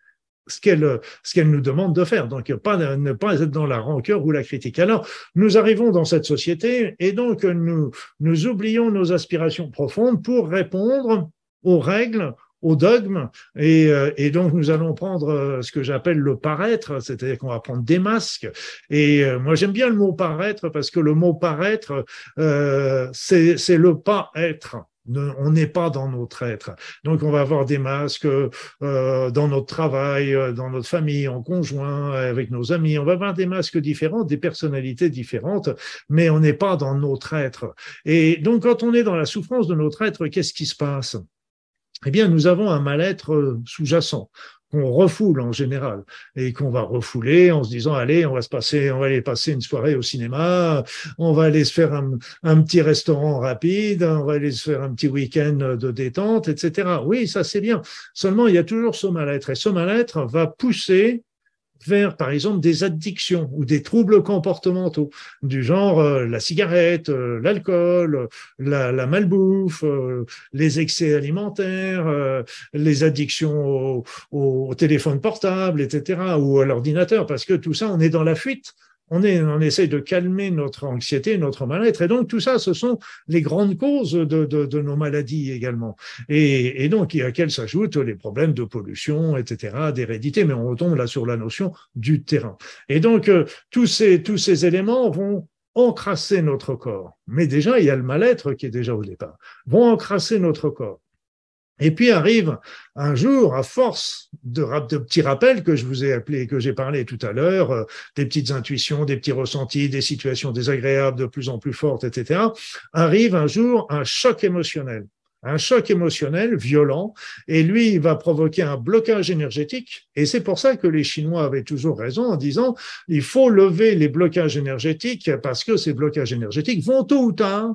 ce qu'elle ce qu'elle nous demande de faire. Donc, pas, ne pas être dans la rancœur ou la critique. Alors, nous arrivons dans cette société et donc nous, nous oublions nos aspirations profondes pour répondre aux règles, aux dogmes. Et, euh, donc, nous allons prendre euh, ce que j'appelle le paraître, c'est-à-dire qu'on va prendre des masques. Et euh, moi, j'aime bien le mot paraître parce que le mot paraître, euh, c'est le pas être on n'est pas dans notre être. Donc on va avoir des masques euh, dans notre travail, euh, dans notre famille, en conjoint, avec nos amis. On va avoir des masques différents, des personnalités différentes, mais on n'est pas dans notre être. Et donc quand on est dans la souffrance de notre être, qu'est-ce qui se passe? Eh bien, nous avons un mal-être euh, sous-jacent qu'on refoule en général et qu'on va refouler en se disant allez on va se passer on va aller passer une soirée au cinéma on va aller se faire un, un petit restaurant rapide on va aller se faire un petit week-end de détente etc oui ça c'est bien. Seulement il y a toujours ce mal-être. Et ce mal-être va pousser vers, par exemple, des addictions ou des troubles comportementaux, du genre euh, la cigarette, euh, l'alcool, la, la, malbouffe, euh, les excès alimentaires, les addictions au, au, téléphone portable, etc., ou à l'ordinateur, parce que tout ça, on est dans la fuite on, est, on essaie de calmer notre anxiété, notre mal-être. Et donc, tout ça, ce sont les grandes causes de, nos maladies également. Et, et donc, à quelles s'ajoutent les problèmes de pollution, etc., d'hérédité. Mais on retombe là sur la notion du terrain. Et donc, euh, tous, ces, tous ces éléments vont encrasser notre corps. Mais déjà, il y a le mal-être qui est déjà au départ. Vont encrasser notre corps. Et puis arrive un jour, à force de, petits rappels que je vous ai appelé, que j'ai parlé tout à l'heure, euh, des petites intuitions, des petits ressentis, des situations désagréables de plus en plus fortes, etc., arrive un jour un choc émotionnel. Un choc émotionnel violent, et lui, va provoquer un blocage énergétique. Et c'est pour ça que les Chinois avaient toujours raison en disant il faut lever les blocages énergétiques parce que ces blocages énergétiques vont tôt ou tard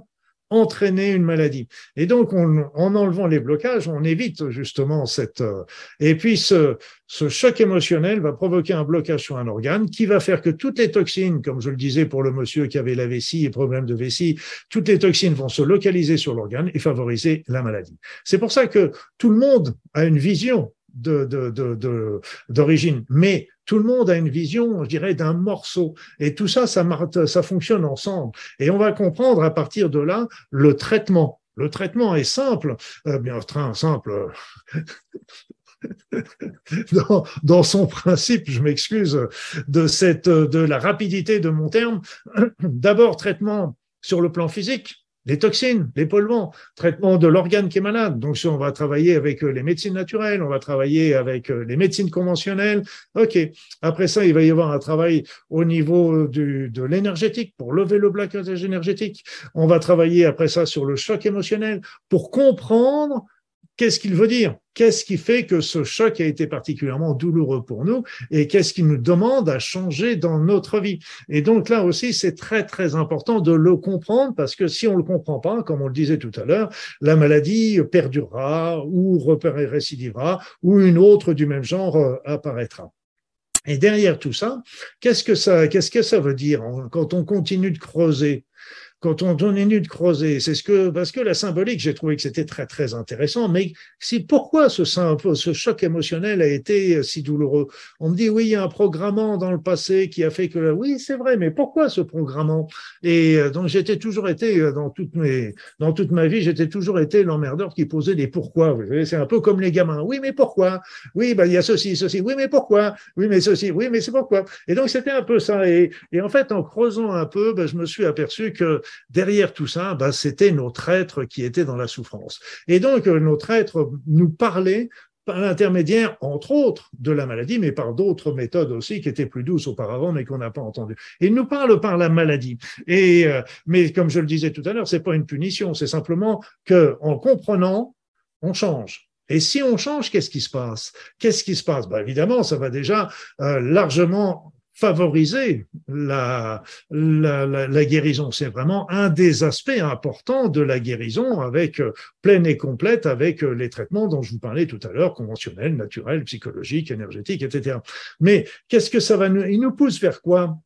entraîner une maladie. Et donc, en enlevant les blocages, on évite justement cette... Euh, et puis, ce, ce choc émotionnel va provoquer un blocage sur un organe qui va faire que toutes les toxines, comme je le disais pour le monsieur qui avait la vessie et problème de vessie, toutes les toxines vont se localiser sur l'organe et favoriser la maladie. C'est pour ça que tout le monde a une vision d'origine. De, de, Mais tout le monde a une vision, je dirais, d'un morceau. Et tout ça, ça, ça fonctionne ensemble. Et on va comprendre à partir de là le traitement. Le traitement est simple, euh, bien train simple. dans, dans, son principe, je m'excuse de cette de la rapidité de mon terme. D'abord traitement sur le plan physique, les toxines, les polluants, traitement de l'organe qui est malade. Donc, on va travailler avec euh, les médecines naturelles, on va travailler avec euh, les médecines conventionnelles. OK. Après ça, il va y avoir un travail au niveau euh, de l'énergétique pour lever le blocage énergétique. On va travailler après ça sur le choc émotionnel pour comprendre qu'est-ce qu'il veut dire? Qu'est-ce qui fait que ce choc a été particulièrement douloureux pour nous? Et qu'est-ce qui nous demande à changer dans notre vie? Et donc là aussi, c'est très très important de le comprendre parce que si on le comprend pas, comme on le disait tout à l'heure, la maladie perdurera ou récidivera ou une autre du même genre euh, apparaîtra. Et derrière tout ça, qu'est-ce que ça, qu'est-ce que ça veut dire quand on continue de creuser quand on continue de creuser, c'est ce que parce que la symbolique, j'ai trouvé que c'était très très intéressant. Mais c'est pourquoi ce, ce choc émotionnel a été si douloureux? On me dit oui, il y a un programmant dans le passé qui a fait que oui, c'est vrai, mais pourquoi ce programmant? Et euh, donc j'étais toujours été euh, dans toutes mes dans toute ma vie, j'étais toujours été l'emmerdeur qui posait des pourquoi. C'est un peu comme les gamins. Oui, mais pourquoi? Oui, ben il y a ceci, ceci. Oui, mais pourquoi? Oui, mais ceci. Oui, mais c'est pourquoi? Et donc c'était un peu ça. Et, en fait, en creusant un peu, ben, je me suis aperçu que derrière tout ça, bah, c'était notre être qui était dans la souffrance. Et donc, euh, notre être nous parlait par l'intermédiaire, entre autres, de la maladie, mais par d'autres méthodes aussi qui étaient plus douces auparavant, mais qu'on n'a pas entendues. Il nous parle par la maladie. Et, euh, mais comme je le disais tout à l'heure, c'est pas une punition, c'est simplement que, en comprenant, on change. Et si on change, qu'est-ce qui se passe? Qu'est-ce qui se passe? Bah, Évidemment, ça va déjà euh, largement favoriser la, la, la, guérison. C'est vraiment un des aspects importants de la guérison avec euh, pleine et complète avec euh, les traitements dont je vous parlais tout à l'heure, conventionnels, naturels, psychologiques, énergétiques, etc. Mais qu'est-ce que ça va nous, il nous pousse vers quoi?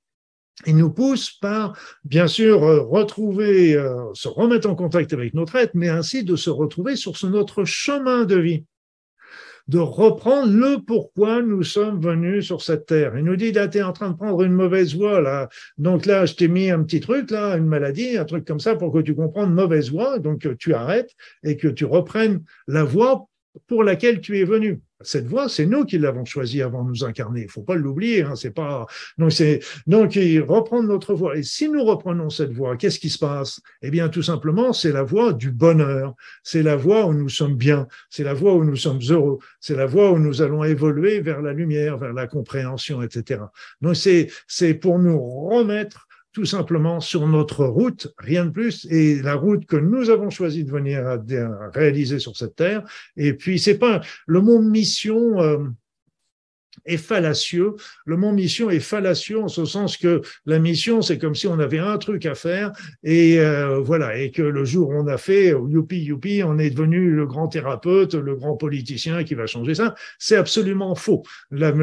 Il nous pousse par, bien sûr, euh, retrouver, se remettre en contact avec notre être, mais ainsi de se retrouver sur ce, notre chemin de vie de reprendre le pourquoi nous sommes venus sur cette terre. Il nous dit, là, tu es en train de prendre une mauvaise voie, là. Donc là, je t'ai mis un petit truc, là, une maladie, un truc comme ça pour que tu comprennes mauvaise voie. Donc tu arrêtes et que tu reprennes la voie pour laquelle tu es venu. Cette voie, c'est nous qui l'avons choisie avant de nous incarner. Il faut pas l'oublier. Hein, c'est pas donc c'est donc reprendre notre voie. Et si nous reprenons cette voie, qu'est-ce qui se passe? Eh bien, tout simplement, c'est la voie du bonheur. C'est la voie où nous sommes bien. C'est la voie où nous sommes heureux. C'est la voie où nous allons évoluer vers la lumière, vers la compréhension, etc. Donc c'est c'est pour nous remettre tout simplement sur notre route, rien de plus, et la route que nous avons choisi de venir réaliser sur cette terre. Et puis, c'est pas le mot mission. Euh, est fallacieux. Le mot mission est fallacieux en ce sens que la mission, c'est comme si on avait un truc à faire et euh, voilà, et que le jour on a fait, youpi, youpi, on est devenu le grand thérapeute, le grand politicien qui va changer ça. C'est absolument faux. La,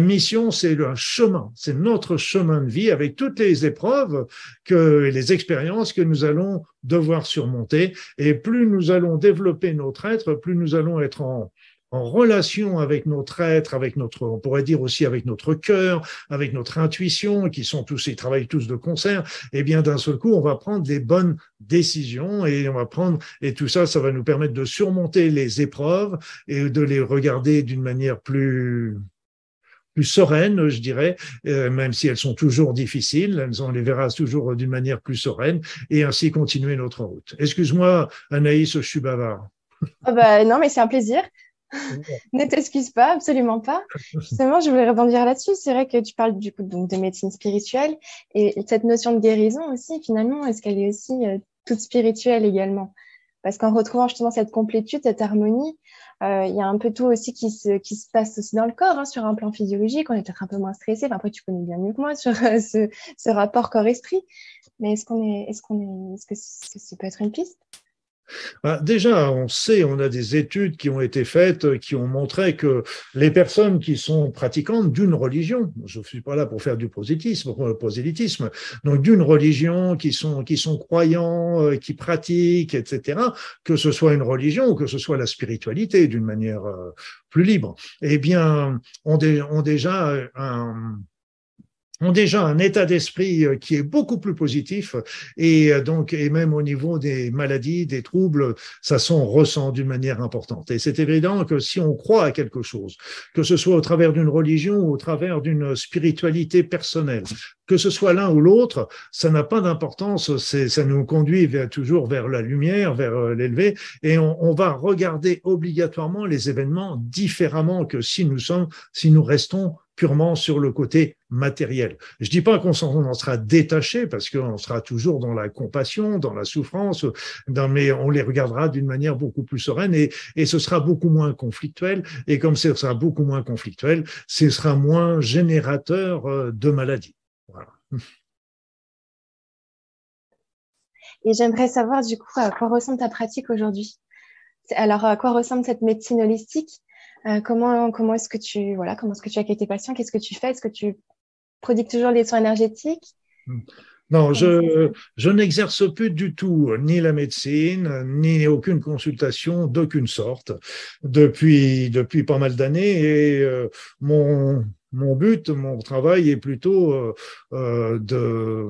mission, c'est le chemin, c'est notre chemin de vie avec toutes les épreuves que les expériences que nous allons devoir surmonter. Et plus nous allons développer notre être, plus nous allons être en, en relation avec notre être, avec notre, on pourrait dire aussi avec notre cœur, avec notre intuition, qui sont tous, ils travaillent tous de concert, eh bien d'un seul coup, on va prendre des bonnes décisions et on va prendre, et tout ça, ça va nous permettre de surmonter les épreuves et de les regarder d'une manière plus, plus sereine, je dirais, euh, même si elles sont toujours difficiles, on les verra toujours d'une manière plus sereine, et ainsi continuer notre route. Excuse-moi, Anaïs, je suis bavard. Ah bah, non, mais c'est un plaisir. ne t'excuse pas, absolument pas. Justement, je voulais rebondir là-dessus. C'est vrai que tu parles du coup donc de médecine spirituelle et cette notion de guérison aussi, finalement, est-ce qu'elle est aussi euh, toute spirituelle également? Parce qu'en retrouvant justement cette complétude, cette harmonie, euh, il y a un peu tout aussi qui se, qui se passe aussi dans le corps, hein, sur un plan physiologique. On est peut-être un peu moins stressé. Enfin, après, tu connais bien mieux que moi sur euh, ce, ce, rapport corps-esprit. Mais est-ce qu'on est, est-ce qu'on est, est-ce que ça peut être une piste? Déjà, on sait, on a des études qui ont été faites qui ont montré que les personnes qui sont pratiquantes d'une religion, je ne suis pas là pour faire du prosélytisme, donc d'une religion, qui sont, qui sont croyants, euh, qui pratiquent, etc., que ce soit une religion ou que ce soit la spiritualité d'une manière euh, plus libre, eh bien, ont, ont déjà un ont déjà un état d'esprit euh, qui est beaucoup plus positif et euh, donc et même au niveau des maladies, des troubles, ça s'en ressent d'une manière importante. Et c'est évident que si on croit à quelque chose, que ce soit au travers d'une religion ou au travers d'une spiritualité personnelle, que ce soit l'un ou l'autre, ça n'a pas d'importance. Ça nous conduit toujours vers la lumière, vers euh, l'élevé, et on, on, va regarder obligatoirement les événements différemment que si nous sommes, si nous restons purement sur le côté matériel. Je dis pas qu'on en sera détaché parce qu'on sera toujours dans la compassion, dans la souffrance, mais on les regardera d'une manière beaucoup plus sereine et, ce sera beaucoup moins conflictuel. Et comme ce sera beaucoup moins conflictuel, ce sera moins générateur euh, de maladies. Et j'aimerais savoir du coup à quoi ressemble ta pratique aujourd'hui? Alors à quoi ressemble cette médecine holistique? Euh, Comment comment est-ce que tu voilà comment est-ce que tu accueilles tes patients? Qu'est-ce que tu fais? Est-ce que tu prodigues toujours les soins énergétiques? Non, je, je n'exerce plus du tout ni la médecine, ni aucune consultation d'aucune sorte depuis, depuis pas mal d'années. Et euh, mon, mon but, mon travail est plutôt euh, euh de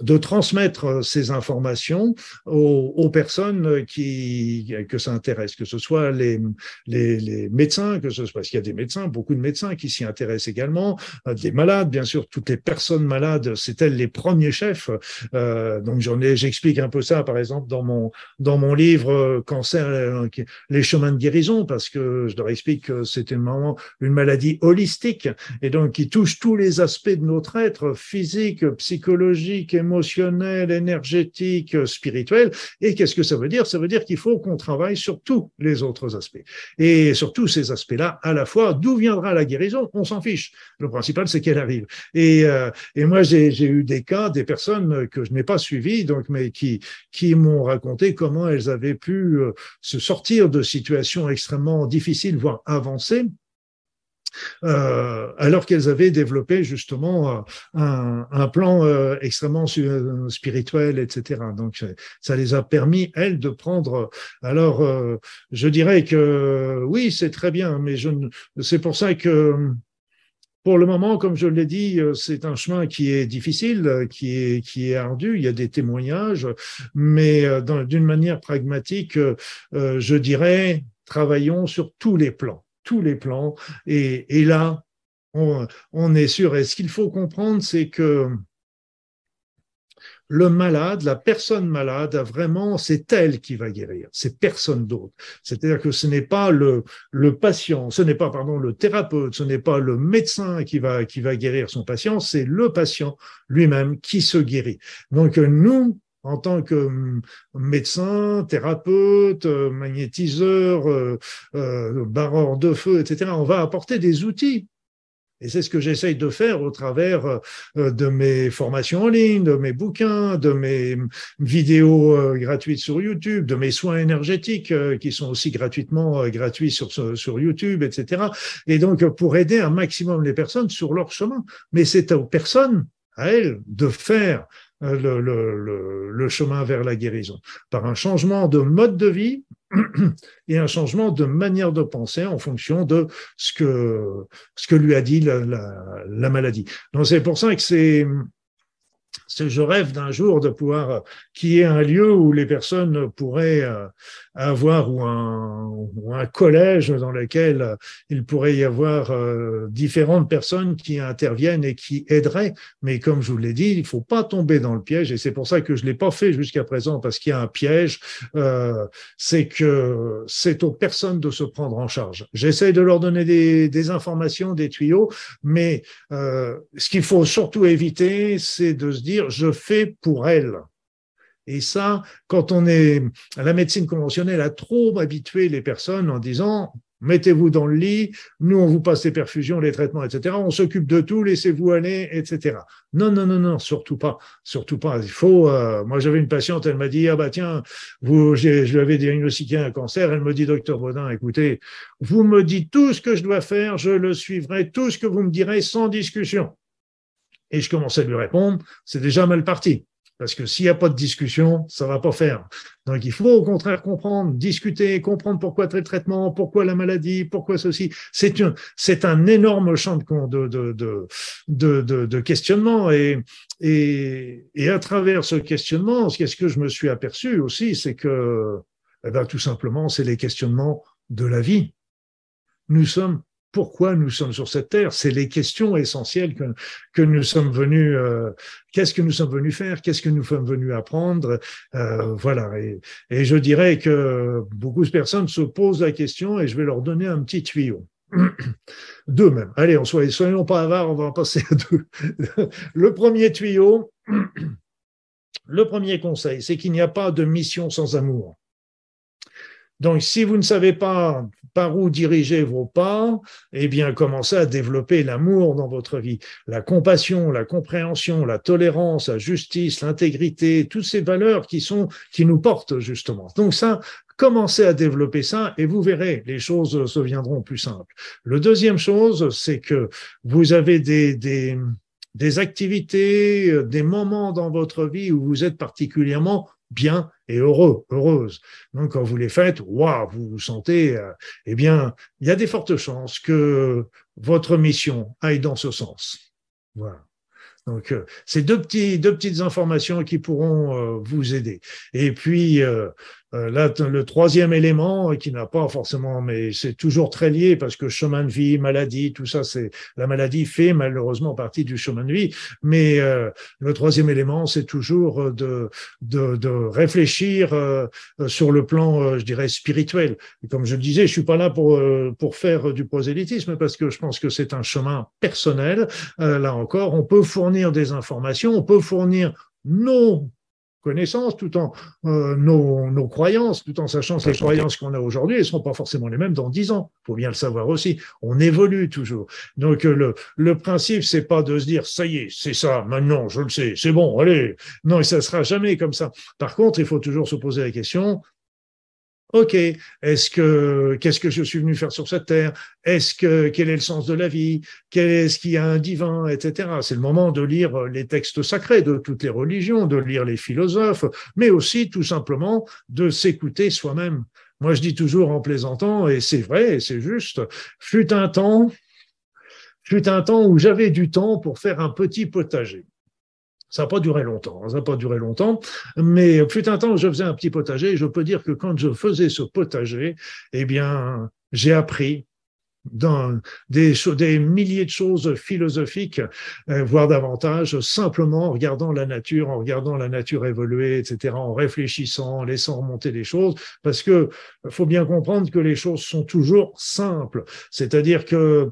de transmettre ces informations aux, aux, personnes qui que ça intéresse, que ce soit les, les, les médecins, que ce soit parce qu'il y a des médecins, beaucoup de médecins qui s'y intéressent également, euh, des malades, bien sûr, toutes les personnes malades, c'est elles les premiers chefs. Euh, donc j'en ai, j'explique un peu ça, par exemple, dans mon dans mon livre euh, Cancer, euh, les chemins de guérison, parce que je leur explique que c'est une, une maladie holistique et donc qui touche tous les aspects de notre être, physique, psychologique, émotionnel, énergétique, spirituel. Et qu'est-ce que ça veut dire? Ça veut dire qu'il faut qu'on travaille sur tous les autres aspects. Et sur tous ces aspects-là, à la fois, d'où viendra la guérison? On s'en fiche. Le principal, c'est qu'elle arrive. Et, euh, et moi, j'ai eu des cas, des personnes que je n'ai pas suivies, donc, mais qui, qui m'ont raconté comment elles avaient pu euh, se sortir de situations extrêmement difficiles, voire avancées, euh, alors qu'elles avaient développé justement un, un plan euh, extrêmement spirituel, etc. Donc ça les a permis elles de prendre. Alors euh, je dirais que oui, c'est très bien, mais je c'est pour ça que pour le moment, comme je l'ai dit, c'est un chemin qui est difficile, qui est, qui est ardu. Il y a des témoignages, mais d'une manière pragmatique, je dirais, travaillons sur tous les plans tous les plans. Et, là, on, on, est sûr. Et ce qu'il faut comprendre, c'est que le malade, la personne malade, a vraiment, c'est elle qui va guérir, c'est personne d'autre. C'est-à-dire que ce n'est pas le, le patient, ce n'est pas, pardon, le thérapeute, ce n'est pas le médecin qui va, qui va guérir son patient, c'est le patient lui-même qui se guérit. Donc, nous, en tant que hum, médecin, thérapeute, euh, magnétiseur, euh, euh, barreur de feu, etc. On va apporter des outils. Et c'est ce que j'essaye de faire au travers de mes formations en ligne, de mes bouquins, de mes hum, vidéos gratuites sur YouTube, de mes soins énergétiques qui sont aussi gratuitement gratuits sur, sur YouTube, etc. Et donc pour aider un maximum les personnes sur leur chemin. Mais c'est aux personnes, à elles, de faire le, le, le, chemin vers la guérison, par un changement de mode de vie et un changement de manière de penser en fonction de ce que, ce que lui a dit la, la, la maladie. Donc c'est pour ça que c'est je rêve d'un jour de pouvoir qu'il y ait un lieu où les personnes pourraient euh, avoir ou un, ou un collège dans lequel il pourrait y avoir euh, différentes personnes qui interviennent et qui aideraient. Mais comme je vous l'ai dit, il faut pas tomber dans le piège et c'est pour ça que je l'ai pas fait jusqu'à présent parce qu'il y a un piège. Euh, c'est que c'est aux personnes de se prendre en charge. J'essaie de leur donner des, des, informations, des tuyaux, mais ce qu'il faut surtout éviter, c'est de se dire je fais pour elle. Et ça, quand on est la médecine conventionnelle, a trop habitué les personnes en disant mettez-vous dans le lit, nous on vous passe les perfusions, les traitements, etc. On s'occupe de tout, laissez-vous aller, etc. Non, non, non, non, surtout pas, surtout pas. Il faut. Euh, moi, j'avais une patiente, elle m'a dit ah bah tiens, vous, je lui avais diagnostiqué un cancer. Elle me dit docteur Baudin, écoutez, vous me dites tout ce que je dois faire, je le suivrai, tout ce que vous me direz sans discussion. Et je commençais à lui répondre, c'est déjà mal parti. Parce que s'il n'y a pas de discussion, ça va pas faire. Donc il faut au contraire comprendre, discuter, comprendre pourquoi tel traitement, pourquoi la maladie, pourquoi ceci. C'est un, c'est un énorme champ de, de, de, de, de questionnement. Et, et, et à travers ce questionnement, ce que je me suis aperçu aussi, c'est que, eh ben, tout simplement, c'est les questionnements de la vie. Nous sommes pourquoi nous sommes sur cette terre. C'est les questions essentielles que, que nous sommes venus. Euh, qu'est-ce que nous sommes venus faire Qu'est-ce que nous sommes venus apprendre euh, Voilà. Et, et, je dirais que beaucoup de personnes se posent la question et je vais leur donner un petit tuyau. Deux même. Allez, on soit, soyons pas avares, on va en passer à deux. Le premier tuyau, le premier conseil, c'est qu'il n'y a pas de mission sans amour. Donc, si vous ne savez pas par où diriger vos pas, eh bien, commencez à développer l'amour dans votre vie, la compassion, la compréhension, la tolérance, la justice, l'intégrité, toutes ces valeurs qui sont, qui nous portent justement. Donc ça, commencez à développer ça et vous verrez, les choses se viendront plus simples. Le deuxième chose, c'est que vous avez des, des, des activités, des moments dans votre vie où vous êtes particulièrement bien et heureux, heureuse. Donc, quand vous les faites, waouh, vous vous sentez, euh, eh bien, il y a des fortes chances que votre mission aille dans ce sens. Voilà. Donc, euh, c'est deux, petits, deux petites informations qui pourront euh, vous aider. Et puis, euh, là, le troisième élément, euh, qui n'a pas forcément, mais c'est toujours très lié parce que chemin de vie, maladie, tout ça, c'est la maladie fait malheureusement partie du chemin de vie. Mais euh, le troisième élément, c'est toujours de, de, de réfléchir sur le plan, je dirais, spirituel. comme je disais, je suis pas là pour pour faire du prosélytisme parce que je pense que c'est un chemin personnel. là encore, on peut fournir des informations, on peut fournir nos connaissances, tout en euh, nos, croyances, tout en sachant que les croyances qu'on a aujourd'hui, elles ne seront pas forcément les mêmes dans dix ans. Il faut bien le savoir aussi. On évolue toujours. Donc euh, le, le principe, c'est pas de se dire ça y est, c'est ça, maintenant, je le sais, c'est bon, allez. Non, ça sera jamais comme ça. Par contre, il faut toujours se poser la question Ok, est-ce que qu'est-ce que je suis venu faire sur cette terre? Est-ce que quel est le sens de la vie? Quel est-ce qu'il y a un divin, etc. C'est le moment de lire les textes sacrés de toutes les religions, de lire les philosophes, mais aussi tout simplement de s'écouter soi-même. Moi, je dis toujours en plaisantant, et c'est vrai, et c'est juste, fut un temps, fut un temps où j'avais du temps pour faire un petit potager. Ça n'a pas duré longtemps, hein, ça n'a pas duré longtemps, mais fut un temps où je faisais un petit potager et je peux dire que quand je faisais ce potager, eh bien, j'ai appris dans des, des milliers de choses philosophiques, euh, voire davantage, simplement en regardant la nature, en regardant la nature évoluer, etc., en réfléchissant, en laissant remonter les choses, parce que faut bien comprendre que les choses sont toujours simples, c'est-à-dire que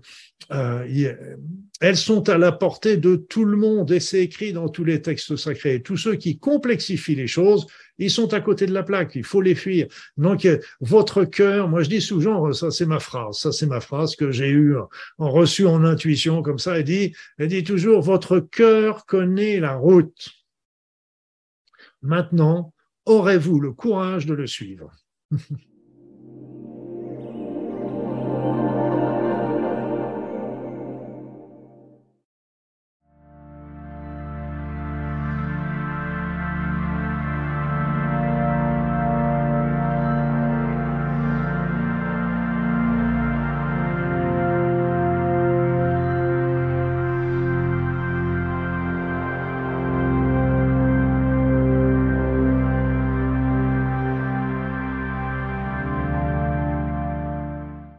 euh, elles sont à la portée de tout le monde et c'est écrit dans tous les textes sacrés. Tous ceux qui complexifient les choses, ils sont à côté de la plaque, il faut les fuir. Donc, euh, votre cœur, moi je dis souvent, ça c'est ma phrase, ça c'est ma phrase que j'ai eue en reçu en intuition comme ça, elle dit, elle dit toujours, votre cœur connaît la route. Maintenant, aurez-vous le courage de le suivre?